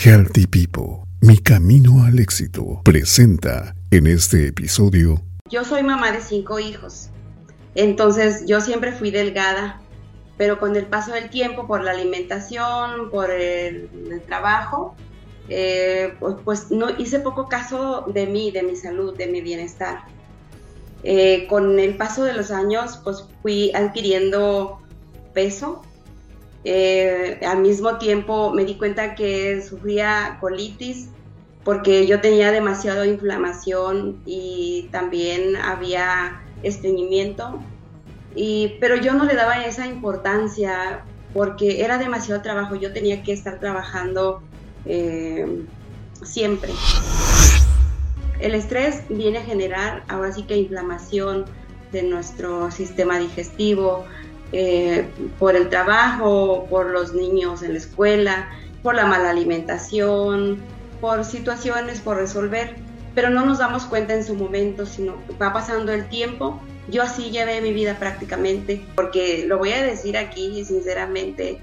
Healthy People, mi camino al éxito, presenta en este episodio. Yo soy mamá de cinco hijos, entonces yo siempre fui delgada, pero con el paso del tiempo, por la alimentación, por el, trabajo, eh, pues, pues, no hice poco caso de mí, de mi salud, de mi bienestar. Eh, con el paso de los años, pues fui adquiriendo peso, eh, al mismo tiempo me di cuenta que sufría colitis porque yo tenía demasiada inflamación y también había estreñimiento. Pero yo no le daba esa importancia porque era demasiado trabajo. Yo tenía que estar trabajando eh, siempre. El estrés viene a generar ahora sí que inflamación de nuestro sistema digestivo, eh, por el trabajo, por los niños en la escuela, por la mala alimentación, por situaciones por resolver, pero no nos damos cuenta en su momento, sino va pasando el tiempo. Yo así llevé mi vida prácticamente, porque lo voy a decir aquí sinceramente,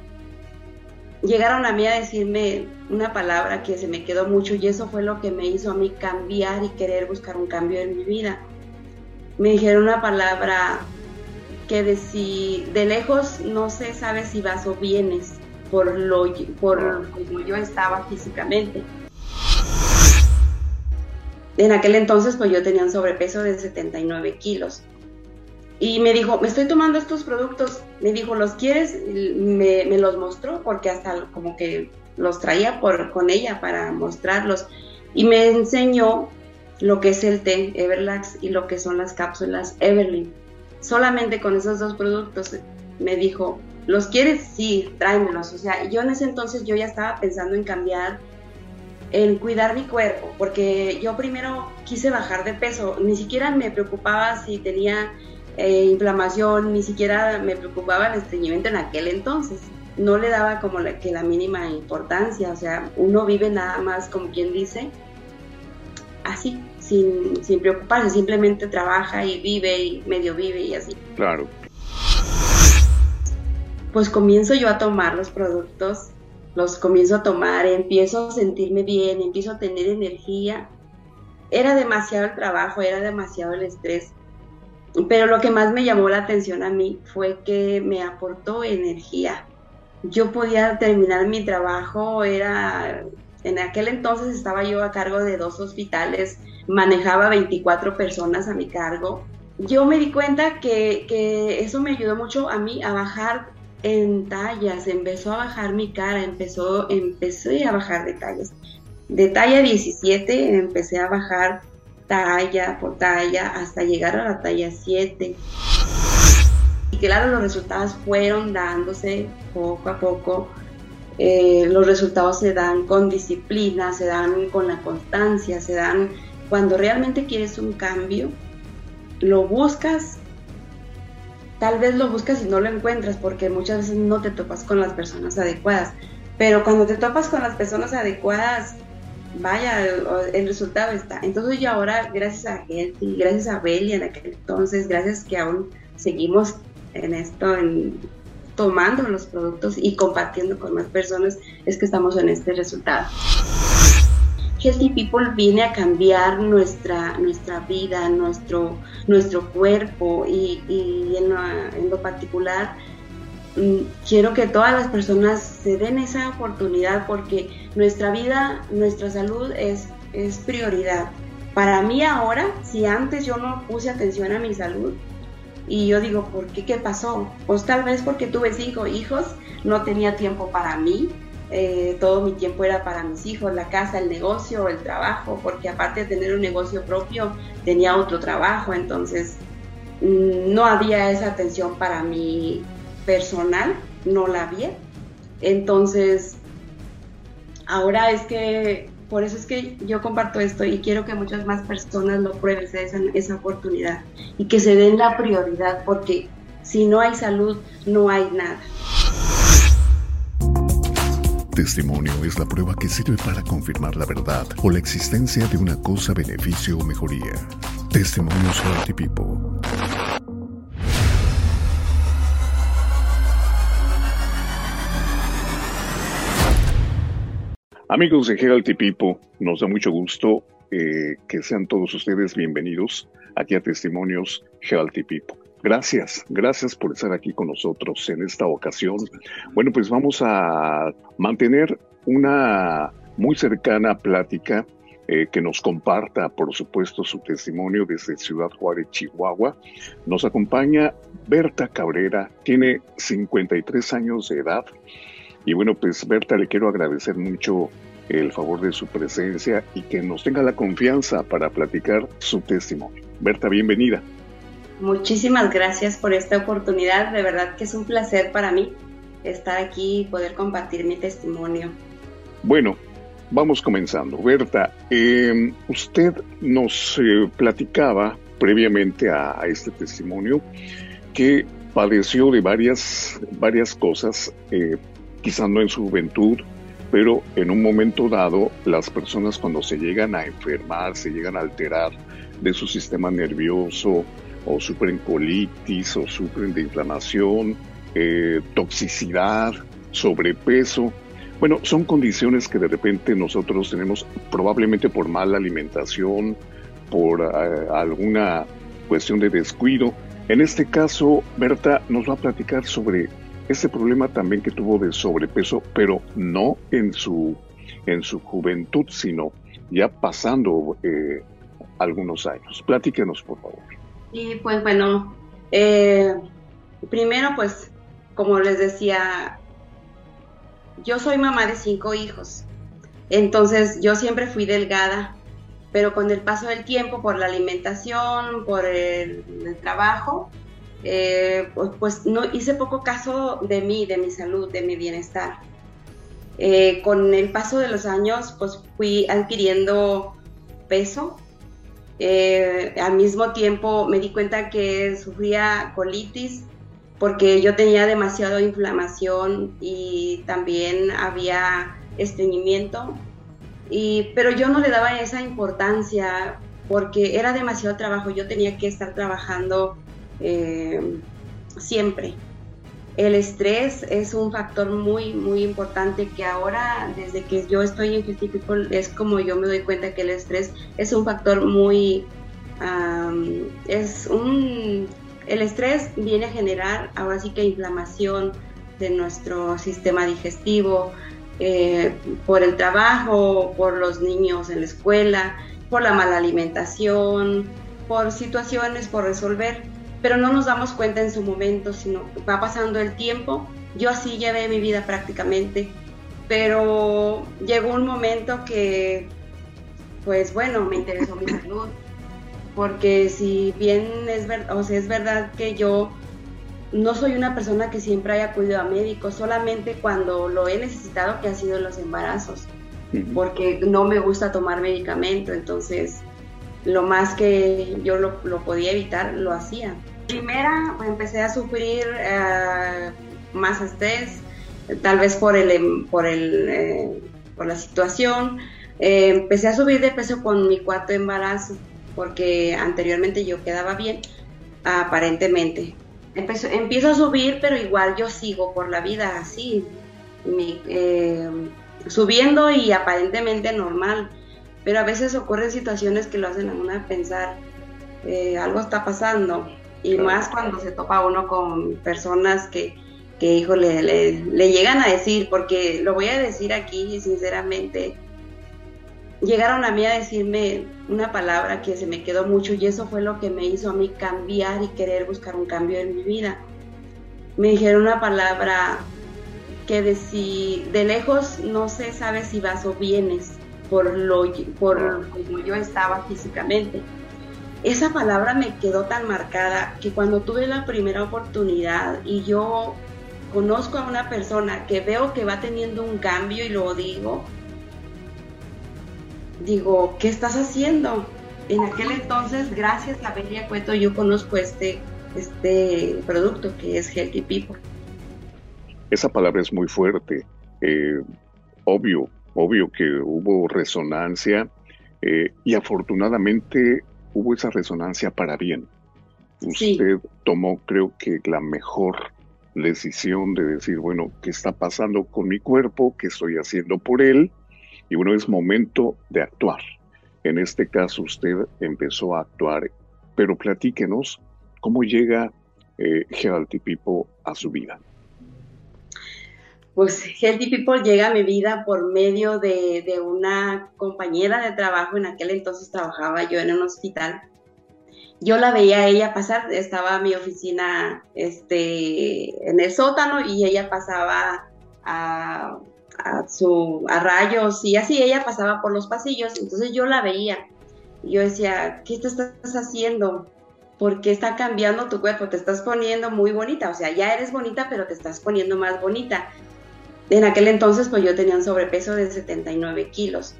llegaron a mí a decirme una palabra que se me quedó mucho y eso fue lo que me hizo a mí cambiar y querer buscar un cambio en mi vida. Me dijeron una palabra que de si de lejos no se sabe si vas o vienes por lo por como yo estaba físicamente. En aquel entonces pues yo tenía un sobrepeso de 79 kilos. Y me dijo, me estoy tomando estos productos. Me dijo, ¿los quieres? Me, los mostró porque hasta como que los traía por, con ella para mostrarlos. Y me enseñó lo que es el té Everlax y lo que son las cápsulas Everly solamente con esos dos productos me dijo, ¿los quieres? Sí, tráemelos. O sea, yo en ese entonces yo ya estaba pensando en cambiar, en cuidar mi cuerpo, porque yo primero quise bajar de peso, ni siquiera me preocupaba si tenía eh, inflamación, ni siquiera me preocupaba el estreñimiento en aquel entonces. No le daba como que la mínima importancia, o sea, uno vive nada más como quien dice, así, sin, sin preocuparse, simplemente trabaja y vive y medio vive y así. Claro. Pues comienzo yo a tomar los productos, los comienzo a tomar, empiezo a sentirme bien, empiezo a tener energía. Era demasiado el trabajo, era demasiado el estrés. Pero lo que más me llamó la atención a mí fue que me aportó energía. Yo podía terminar mi trabajo, era en aquel entonces estaba yo a cargo de dos hospitales, manejaba 24 personas a mi cargo. Yo me di cuenta que, eso me ayudó mucho a mí a bajar en tallas, empezó a bajar mi cara, empezó, empecé a bajar de tallas. De talla 17 empecé a bajar talla por talla hasta llegar a la talla 7. Y claro, los resultados fueron dándose poco a poco eh, los resultados se dan con disciplina, se dan con la constancia, se dan cuando realmente quieres un cambio, lo buscas, tal vez lo buscas y no lo encuentras porque muchas veces no te topas con las personas adecuadas, pero cuando te topas con las personas adecuadas, vaya, el, resultado está. Entonces yo ahora, gracias a Healthy, gracias a Belly en aquel entonces, gracias que aún seguimos en esto, en, tomando los productos y compartiendo con más personas es que estamos en este resultado. Healthy People viene a cambiar nuestra, nuestra vida, nuestro, nuestro cuerpo y, en, lo, particular mm, quiero que todas las personas se den esa oportunidad porque nuestra vida, nuestra salud es, es prioridad. Para mí ahora, si antes yo no puse atención a mi salud, y yo digo, ¿por qué? ¿Qué pasó? Pues tal vez porque tuve cinco hijos, no tenía tiempo para mí, eh, todo mi tiempo era para mis hijos, la casa, el negocio, el trabajo, porque aparte de tener un negocio propio, tenía otro trabajo, entonces mm, no había esa atención para mí personal, no la había. Entonces, ahora es que por eso es que yo comparto esto y quiero que muchas más personas lo prueben, esa, esa oportunidad y que se den la prioridad, porque si no hay salud, no hay nada. Testimonio es la prueba que sirve para confirmar la verdad o la existencia de una cosa, beneficio o mejoría. Testimonios People. Amigos de Herald Pipo, nos da mucho gusto eh, que sean todos ustedes bienvenidos aquí a Testimonios Herald Pipo. Gracias, gracias por estar aquí con nosotros en esta ocasión. Bueno, pues vamos a mantener una muy cercana plática eh, que nos comparta, por supuesto, su testimonio desde Ciudad Juárez, Chihuahua. Nos acompaña Berta Cabrera, tiene 53 años de edad y bueno, pues Berta, le quiero agradecer mucho el favor de su presencia y que nos tenga la confianza para platicar su testimonio. Berta, bienvenida. Muchísimas gracias por esta oportunidad. De verdad que es un placer para mí estar aquí y poder compartir mi testimonio. Bueno, vamos comenzando. Berta, em, usted nos eh, platicaba previamente a, este testimonio que padeció de varias, varias cosas eh, quizás no en su juventud, pero en un momento dado las personas cuando se llegan a enfermar, se llegan a alterar de su sistema nervioso o sufren colitis o sufren de inflamación, eh, toxicidad, sobrepeso. Bueno, son condiciones que de repente nosotros tenemos probablemente por mala alimentación, por eh, alguna cuestión de descuido. En este caso, Berta nos va a platicar sobre ese problema también que tuvo de sobrepeso, pero no en su, en su juventud, sino ya pasando eh, algunos años. Platíquenos, por favor. Y pues bueno, eh, primero pues, como les decía, yo soy mamá de cinco hijos, entonces yo siempre fui delgada, pero con el paso del tiempo, por la alimentación, por el trabajo, eh, pues, pues, no hice poco caso de mí, de mi salud, de mi bienestar. Eh, con el paso de los años, pues fui adquiriendo peso. Eh, al mismo tiempo me di cuenta que sufría colitis porque yo tenía demasiada inflamación y también había estreñimiento. Y, pero yo no le daba esa importancia porque era demasiado trabajo. Yo tenía que estar trabajando eh, siempre. El estrés es un factor muy, muy importante que ahora, desde que yo estoy en Fifty People, es como yo me doy cuenta que el estrés es un factor muy... es un... El estrés viene a generar ahora sí que inflamación de nuestro sistema digestivo, eh, por el trabajo, por los niños en la escuela, por la mala alimentación, por situaciones por resolver pero no nos damos cuenta en su momento, sino va pasando el tiempo. Yo así llevé mi vida prácticamente, pero llegó un momento que, pues bueno, me interesó mi salud, porque si bien es, o sea, es verdad que yo no soy una persona que siempre haya acudido a médicos, solamente cuando lo he necesitado, que ha sido los embarazos, porque no me gusta tomar medicamento, entonces lo más que yo lo, podía evitar, lo hacía. Primera, empecé a sufrir eh, más estrés, tal vez por el, em, por el, eh, por la situación. Eh, empecé a subir de peso con mi cuarto embarazo, porque anteriormente yo quedaba bien, aparentemente. empiezo a subir, pero igual yo sigo por la vida así, subiendo y aparentemente normal. Pero a veces ocurren situaciones que lo hacen a una pensar, algo está pasando. Y más cuando se topa uno con personas que, que híjole, le, llegan a decir, porque lo voy a decir aquí sinceramente, llegaron a mí a decirme una palabra que se me quedó mucho y eso fue lo que me hizo a mí cambiar y querer buscar un cambio en mi vida. Me dijeron una palabra que de, si, de lejos no se sabe si vas o vienes por lo por como yo estaba físicamente esa palabra me quedó tan marcada que cuando tuve la primera oportunidad y yo conozco a una persona que veo que va teniendo un cambio y lo digo, digo, ¿qué estás haciendo? En aquel entonces, gracias a Belia Cueto, yo conozco este, este producto que es Healthy People. Esa palabra es muy fuerte. Eh, obvio, obvio que hubo resonancia eh, y afortunadamente hubo esa resonancia para bien. Usted tomó, creo que, la mejor decisión de decir, bueno, ¿qué está pasando con mi cuerpo? ¿Qué estoy haciendo por él? Y bueno, es momento de actuar. En este caso usted empezó a actuar, pero platíquenos cómo llega eh, People a su vida. Pues Healthy People llega a mi vida por medio de, una compañera de trabajo, en aquel entonces trabajaba yo en un hospital yo la veía a ella pasar, estaba mi oficina este, en el sótano y ella pasaba a, su, a rayos y así ella pasaba por los pasillos, entonces yo la veía. Yo decía, ¿qué te estás haciendo? ¿Por qué está cambiando tu cuerpo? Te estás poniendo muy bonita, o sea, ya eres bonita, pero te estás poniendo más bonita. En aquel entonces, pues yo tenía un sobrepeso de 79 kilos.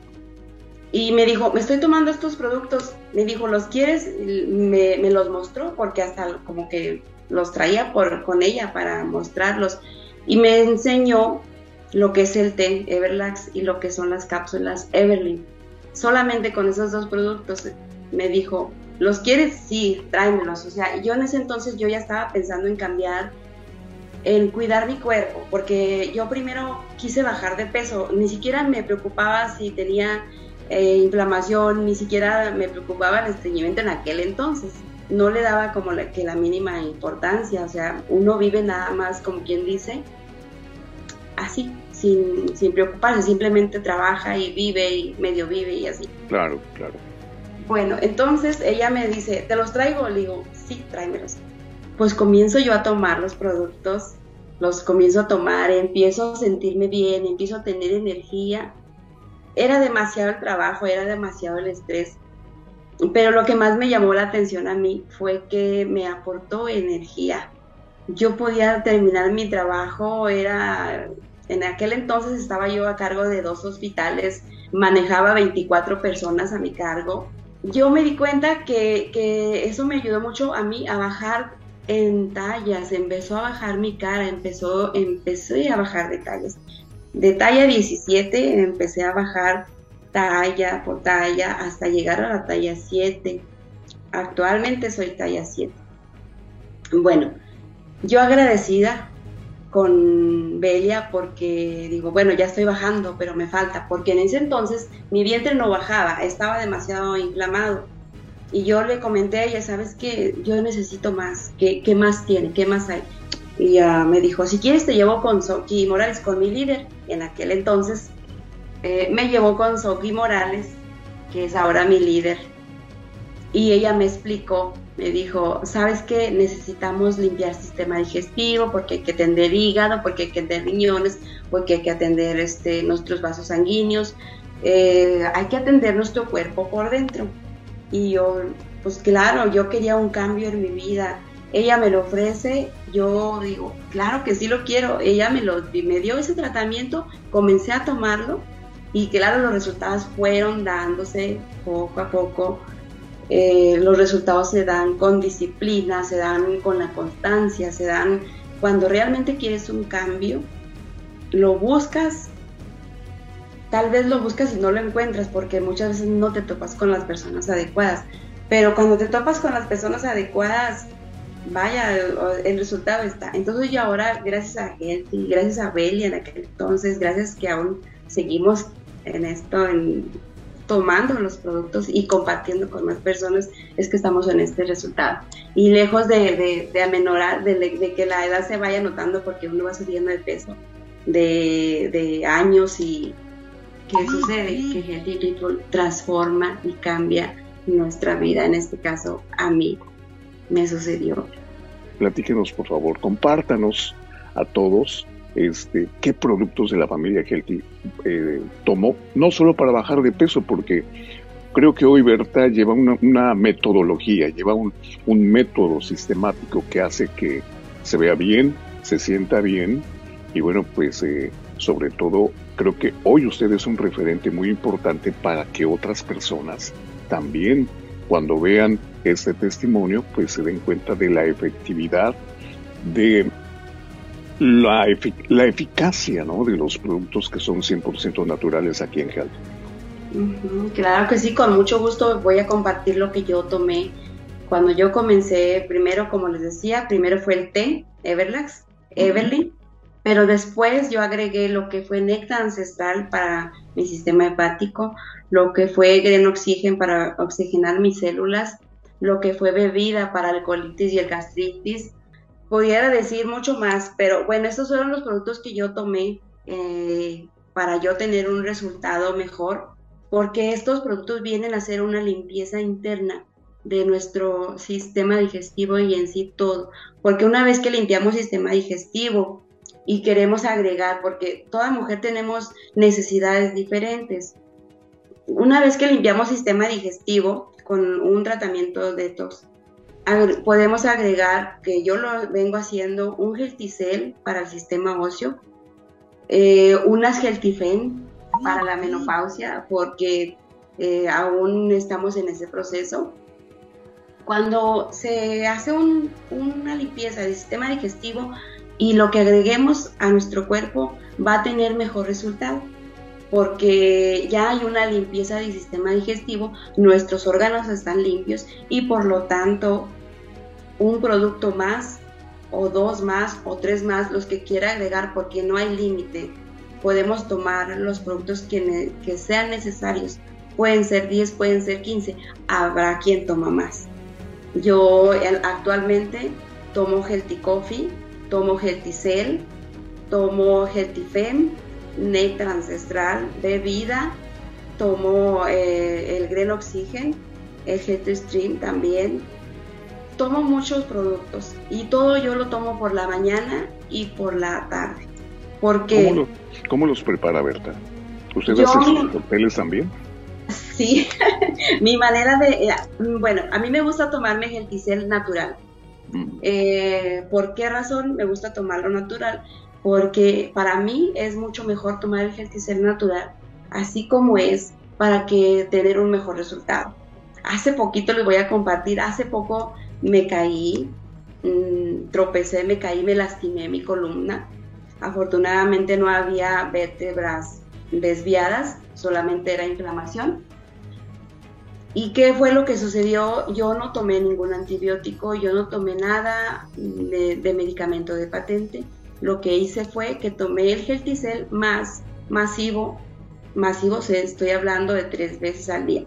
Y me dijo, me estoy tomando estos productos. Me dijo, ¿los quieres? Me, los mostró porque hasta como que los traía con ella para mostrarlos. Y me enseñó lo que es el té Everlax y lo que son las cápsulas Everlyn. Solamente con esos dos productos me dijo, ¿los quieres? Sí, tráemelos. O sea, yo en ese entonces yo ya estaba pensando en cambiar, en cuidar mi cuerpo, porque yo primero quise bajar de peso. Ni siquiera me preocupaba si tenía eh, inflamación, ni siquiera me preocupaba el estreñimiento en aquel entonces. No le daba como que la mínima importancia, o sea, uno vive nada más, como quien dice, así, sin, sin preocuparse, simplemente trabaja y vive y medio vive y así. Claro, claro. Bueno, entonces ella me dice, ¿te los traigo? Le digo, sí, tráemelos. Pues comienzo yo a tomar los productos, los comienzo a tomar, empiezo a sentirme bien, empiezo a tener energía era demasiado el trabajo, era demasiado el estrés. Pero lo que más me llamó la atención a mí fue que me aportó energía. Yo podía terminar mi trabajo, era en aquel entonces estaba yo a cargo de dos hospitales, manejaba 24 personas a mi cargo. Yo me di cuenta que, que eso me ayudó mucho a mí a bajar en tallas, empezó a bajar mi cara, empezó, empecé a bajar de tallas. De talla 17 empecé a bajar talla por talla hasta llegar a la talla 7. Actualmente soy talla 7. Bueno, yo agradecida con Belia porque digo, bueno, ya estoy bajando, pero me falta, porque en ese entonces mi vientre no bajaba, estaba demasiado inflamado. Y yo le comenté a ella, ¿sabes qué? Yo necesito más, ¿qué, qué más tiene? ¿Qué más hay? Y me dijo, si quieres te llevo con Soki Morales, con mi líder. En aquel entonces eh, me llevó con Soki Morales, que es ahora mi líder. Y ella me explicó, me dijo, ¿sabes qué? Necesitamos limpiar sistema digestivo porque hay que atender hígado, porque hay que atender riñones, porque hay que atender este, nuestros vasos sanguíneos, eh, hay que atender nuestro cuerpo por dentro. Y yo, pues claro, yo quería un cambio en mi vida ella me lo ofrece, yo digo, claro que sí lo quiero, ella me, lo, me dio ese tratamiento, comencé a tomarlo y claro, los resultados fueron dándose poco a poco. Eh, los resultados se dan con disciplina, se dan con la constancia, se dan cuando realmente quieres un cambio, lo buscas, tal vez lo buscas y no lo encuentras porque muchas veces no te topas con las personas adecuadas, pero cuando te topas con las personas adecuadas, vaya, el resultado está. Entonces yo ahora, gracias a Healthy, gracias a Belia en aquel entonces, gracias que aún seguimos en esto, en, tomando los productos y compartiendo con más personas, es que estamos en este resultado. Y lejos de, de, amenorar, de, que la edad se vaya notando porque uno va subiendo de peso de, de años y ¿qué sucede? Que Healthy People transforma y cambia nuestra vida, en este caso a mí me sucedió. Platíquenos, por favor, compártanos a todos este, qué productos de la familia Healthy eh, tomó, no solo para bajar de peso, porque creo que hoy Berta lleva una, metodología, lleva un, método sistemático que hace que se vea bien, se sienta bien. Y bueno, pues eh, sobre todo creo que hoy usted es un referente muy importante para que otras personas también cuando vean este testimonio, pues se den cuenta de la efectividad, de la, la eficacia ¿no? de los productos que son 100% naturales aquí en Health. claro que sí, con mucho gusto voy a compartir lo que yo tomé. Cuando yo comencé, primero, como les decía, primero fue el té, Everlax, Everly. Pero después yo agregué lo que fue néctar ancestral para mi sistema hepático, lo que fue grenoxígeno para oxigenar mis células, lo que fue bebida para el colitis y el gastritis. Pudiera decir mucho más, pero bueno, estos fueron los productos que yo tomé eh, para yo tener un resultado mejor, porque estos productos vienen a hacer una limpieza interna de nuestro sistema digestivo y en sí todo. Porque una vez que limpiamos sistema digestivo y queremos agregar, porque toda mujer tenemos necesidades diferentes. Una vez que limpiamos sistema digestivo con un tratamiento de tos, podemos agregar, que yo lo vengo haciendo, un gelticel para el sistema óseo, eh, unas geltifen para la menopausia, porque eh, aún estamos en ese proceso cuando se hace una limpieza del sistema digestivo y lo que agreguemos a nuestro cuerpo va a tener mejor resultado porque ya hay una limpieza del sistema digestivo, nuestros órganos están limpios y por lo tanto un producto más o dos más o tres más, los que quiera agregar porque no hay límite. Podemos tomar los productos que, que sean necesarios. Pueden ser 10, pueden ser 15. Habrá quien toma más. Yo actualmente tomo Healthy Coffee, tomo Cell, tomo Healthy Fem, Néctar Ancestral, Bebida, tomo eh, el Green Oxygen, el Healthy Stream también. Tomo muchos productos y todo yo lo tomo por la mañana y por la tarde. Porque ¿Cómo, los prepara Berta? ¿Usted hace sus hoteles también? Sí, mi manera de, eh, bueno, a mí me gusta tomarme gelticel natural. Eh, ¿Por qué razón me gusta tomarlo natural? Porque para mí es mucho mejor tomar el gelticel natural, así como es, para que tener un mejor resultado. Hace poquito les voy a compartir, hace poco me caí, mm, tropecé, me caí, me lastimé mi columna. Afortunadamente no había vértebras desviadas, solamente era inflamación. ¿Y qué fue lo que sucedió? Yo no tomé ningún antibiótico, yo no tomé nada de, medicamento de patente. Lo que hice fue que tomé el Gelticel más masivo, masivo, estoy hablando de tres veces al día.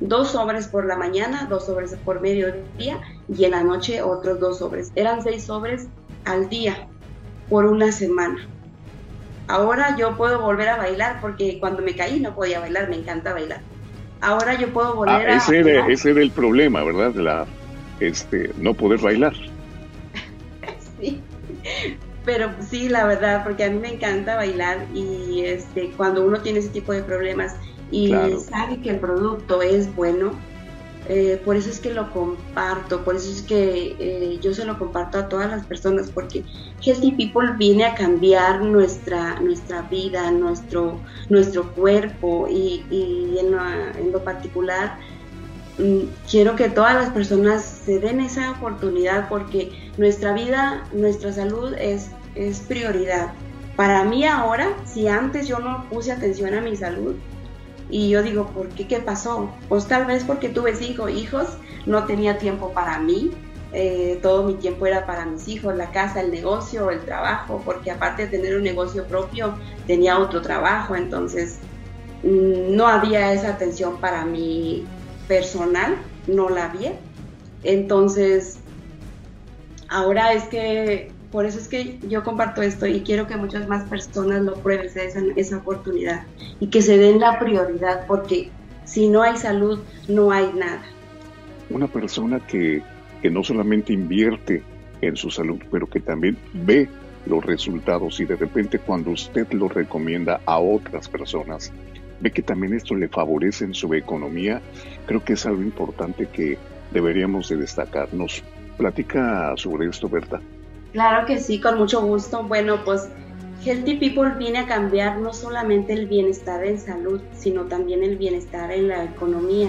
Dos sobres por la mañana, dos sobres por mediodía y en la noche otros dos sobres. Eran seis sobres al día por una semana. Ahora yo puedo volver a bailar porque cuando me caí no podía bailar, me encanta bailar ahora yo puedo volver ah, ese a... Era, ese era el problema, ¿verdad? La, este, no poder bailar. sí, pero sí, la verdad, porque a mí me encanta bailar y este, cuando uno tiene ese tipo de problemas y sabe que el producto es bueno, eh, por eso es que lo comparto, por eso es que eh, yo se lo comparto a todas las personas, porque Healthy People viene a cambiar nuestra, nuestra vida, nuestro, nuestro cuerpo y, en, lo, particular mm, quiero que todas las personas se den esa oportunidad porque nuestra vida, nuestra salud es, es prioridad. Para mí ahora, si antes yo no puse atención a mi salud, y yo digo, ¿por qué? ¿Qué pasó? Pues tal vez porque tuve cinco hijos, no tenía tiempo para mí, eh, todo mi tiempo era para mis hijos, la casa, el negocio, el trabajo, porque aparte de tener un negocio propio, tenía otro trabajo, entonces mm, no había esa atención para mi personal, no la había. Entonces, ahora es que por eso es que yo comparto esto y quiero que muchas más personas lo prueben, se esa, esa oportunidad y que se den la prioridad, porque si no hay salud, no hay nada. Una persona que, que no solamente invierte en su salud, pero que también ve los resultados y de repente cuando usted lo recomienda a otras personas, ve que también esto le favorece en su economía, creo que es algo importante que deberíamos de destacar. ¿Nos platica sobre esto, Berta? Claro que sí, con mucho gusto. Bueno, pues Healthy People viene a cambiar no solamente el bienestar en salud, sino también el bienestar en la economía.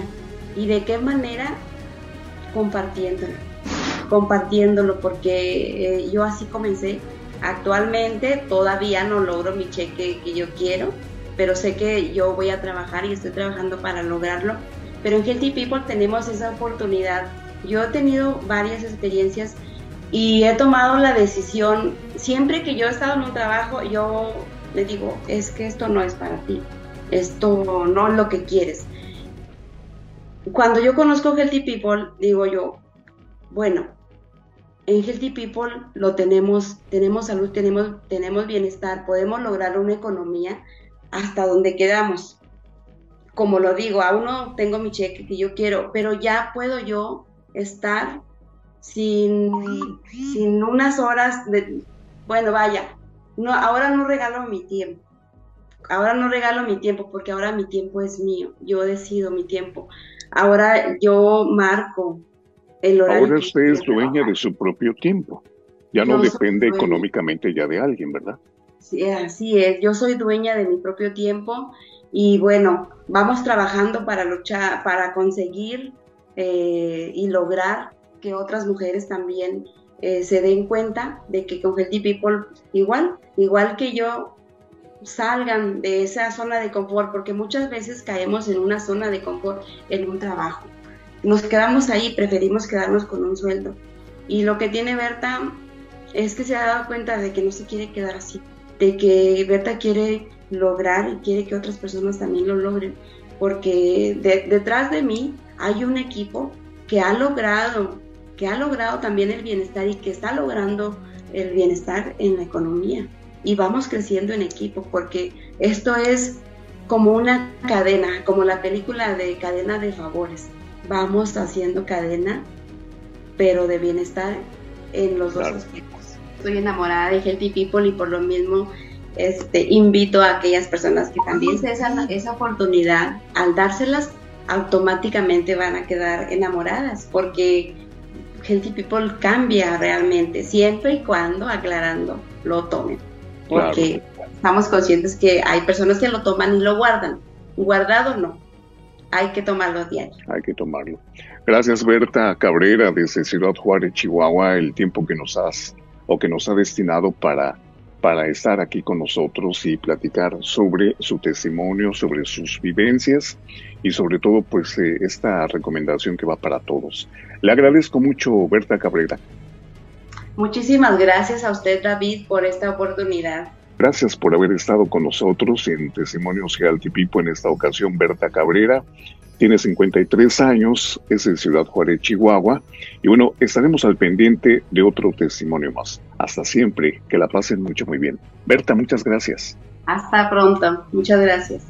¿Y de qué manera? Compartiéndolo. Compartiéndolo, porque eh, yo así comencé. Actualmente todavía no logro mi cheque que yo quiero, pero sé que yo voy a trabajar y estoy trabajando para lograrlo. Pero en Healthy People tenemos esa oportunidad. Yo he tenido varias experiencias Y he tomado la decisión, siempre que yo he estado en un trabajo, yo le digo, es que esto no es para ti, esto no es lo que quieres. Cuando yo conozco Healthy People, digo yo, bueno, en Healthy People lo tenemos, tenemos salud, tenemos, tenemos bienestar, podemos lograr una economía hasta donde quedamos. Como lo digo, aún no tengo mi cheque que yo quiero, pero ya puedo yo estar sin, sin unas horas de, bueno, vaya, no, ahora no regalo mi tiempo. Ahora no regalo mi tiempo porque ahora mi tiempo es mío. Yo decido mi tiempo. Ahora yo marco el horario. Ahora usted es dueña de su propio tiempo. Ya no depende económicamente ya de alguien, ¿verdad? Sí, así es. Yo soy dueña de mi propio tiempo y bueno, vamos trabajando para luchar, para conseguir eh, y lograr que otras mujeres también eh, se den cuenta de que con Healthy People igual, igual que yo, salgan de esa zona de confort, porque muchas veces caemos en una zona de confort en un trabajo. Nos quedamos ahí, preferimos quedarnos con un sueldo. Y lo que tiene Berta es que se ha dado cuenta de que no se quiere quedar así, de que Berta quiere lograr y quiere que otras personas también lo logren, porque detrás de mí hay un equipo que ha logrado que ha logrado también el bienestar y que está logrando el bienestar en la economía. Y vamos creciendo en equipo porque esto es como una cadena, como la película de cadena de favores. Vamos haciendo cadena, pero de bienestar en los dos aspectos. Estoy enamorada de Healthy People y por lo mismo este, invito a aquellas personas que también se esa, esa oportunidad, al dárselas, automáticamente van a quedar enamoradas, porque Healthy People cambia realmente, siempre y cuando, aclarando, lo tomen. Porque estamos conscientes que hay personas que lo toman y lo guardan. Guardado no. Hay que tomarlo diario. Hay que tomarlo. Gracias, Berta Cabrera, desde Ciudad Juárez, Chihuahua, el tiempo que nos has o que nos ha destinado para, para estar aquí con nosotros y platicar sobre su testimonio, sobre sus vivencias y sobre todo pues eh, esta recomendación que va para todos. Le agradezco mucho, Berta Cabrera. Muchísimas gracias a usted, David, por esta oportunidad. Gracias por haber estado con nosotros en Testimonios People, en esta ocasión Berta Cabrera. Tiene 53 años, es de Ciudad Juárez, Chihuahua. Y bueno, estaremos al pendiente de otro testimonio más. Hasta siempre, que la pasen mucho, muy bien. Berta, muchas gracias. Hasta pronto, muchas gracias.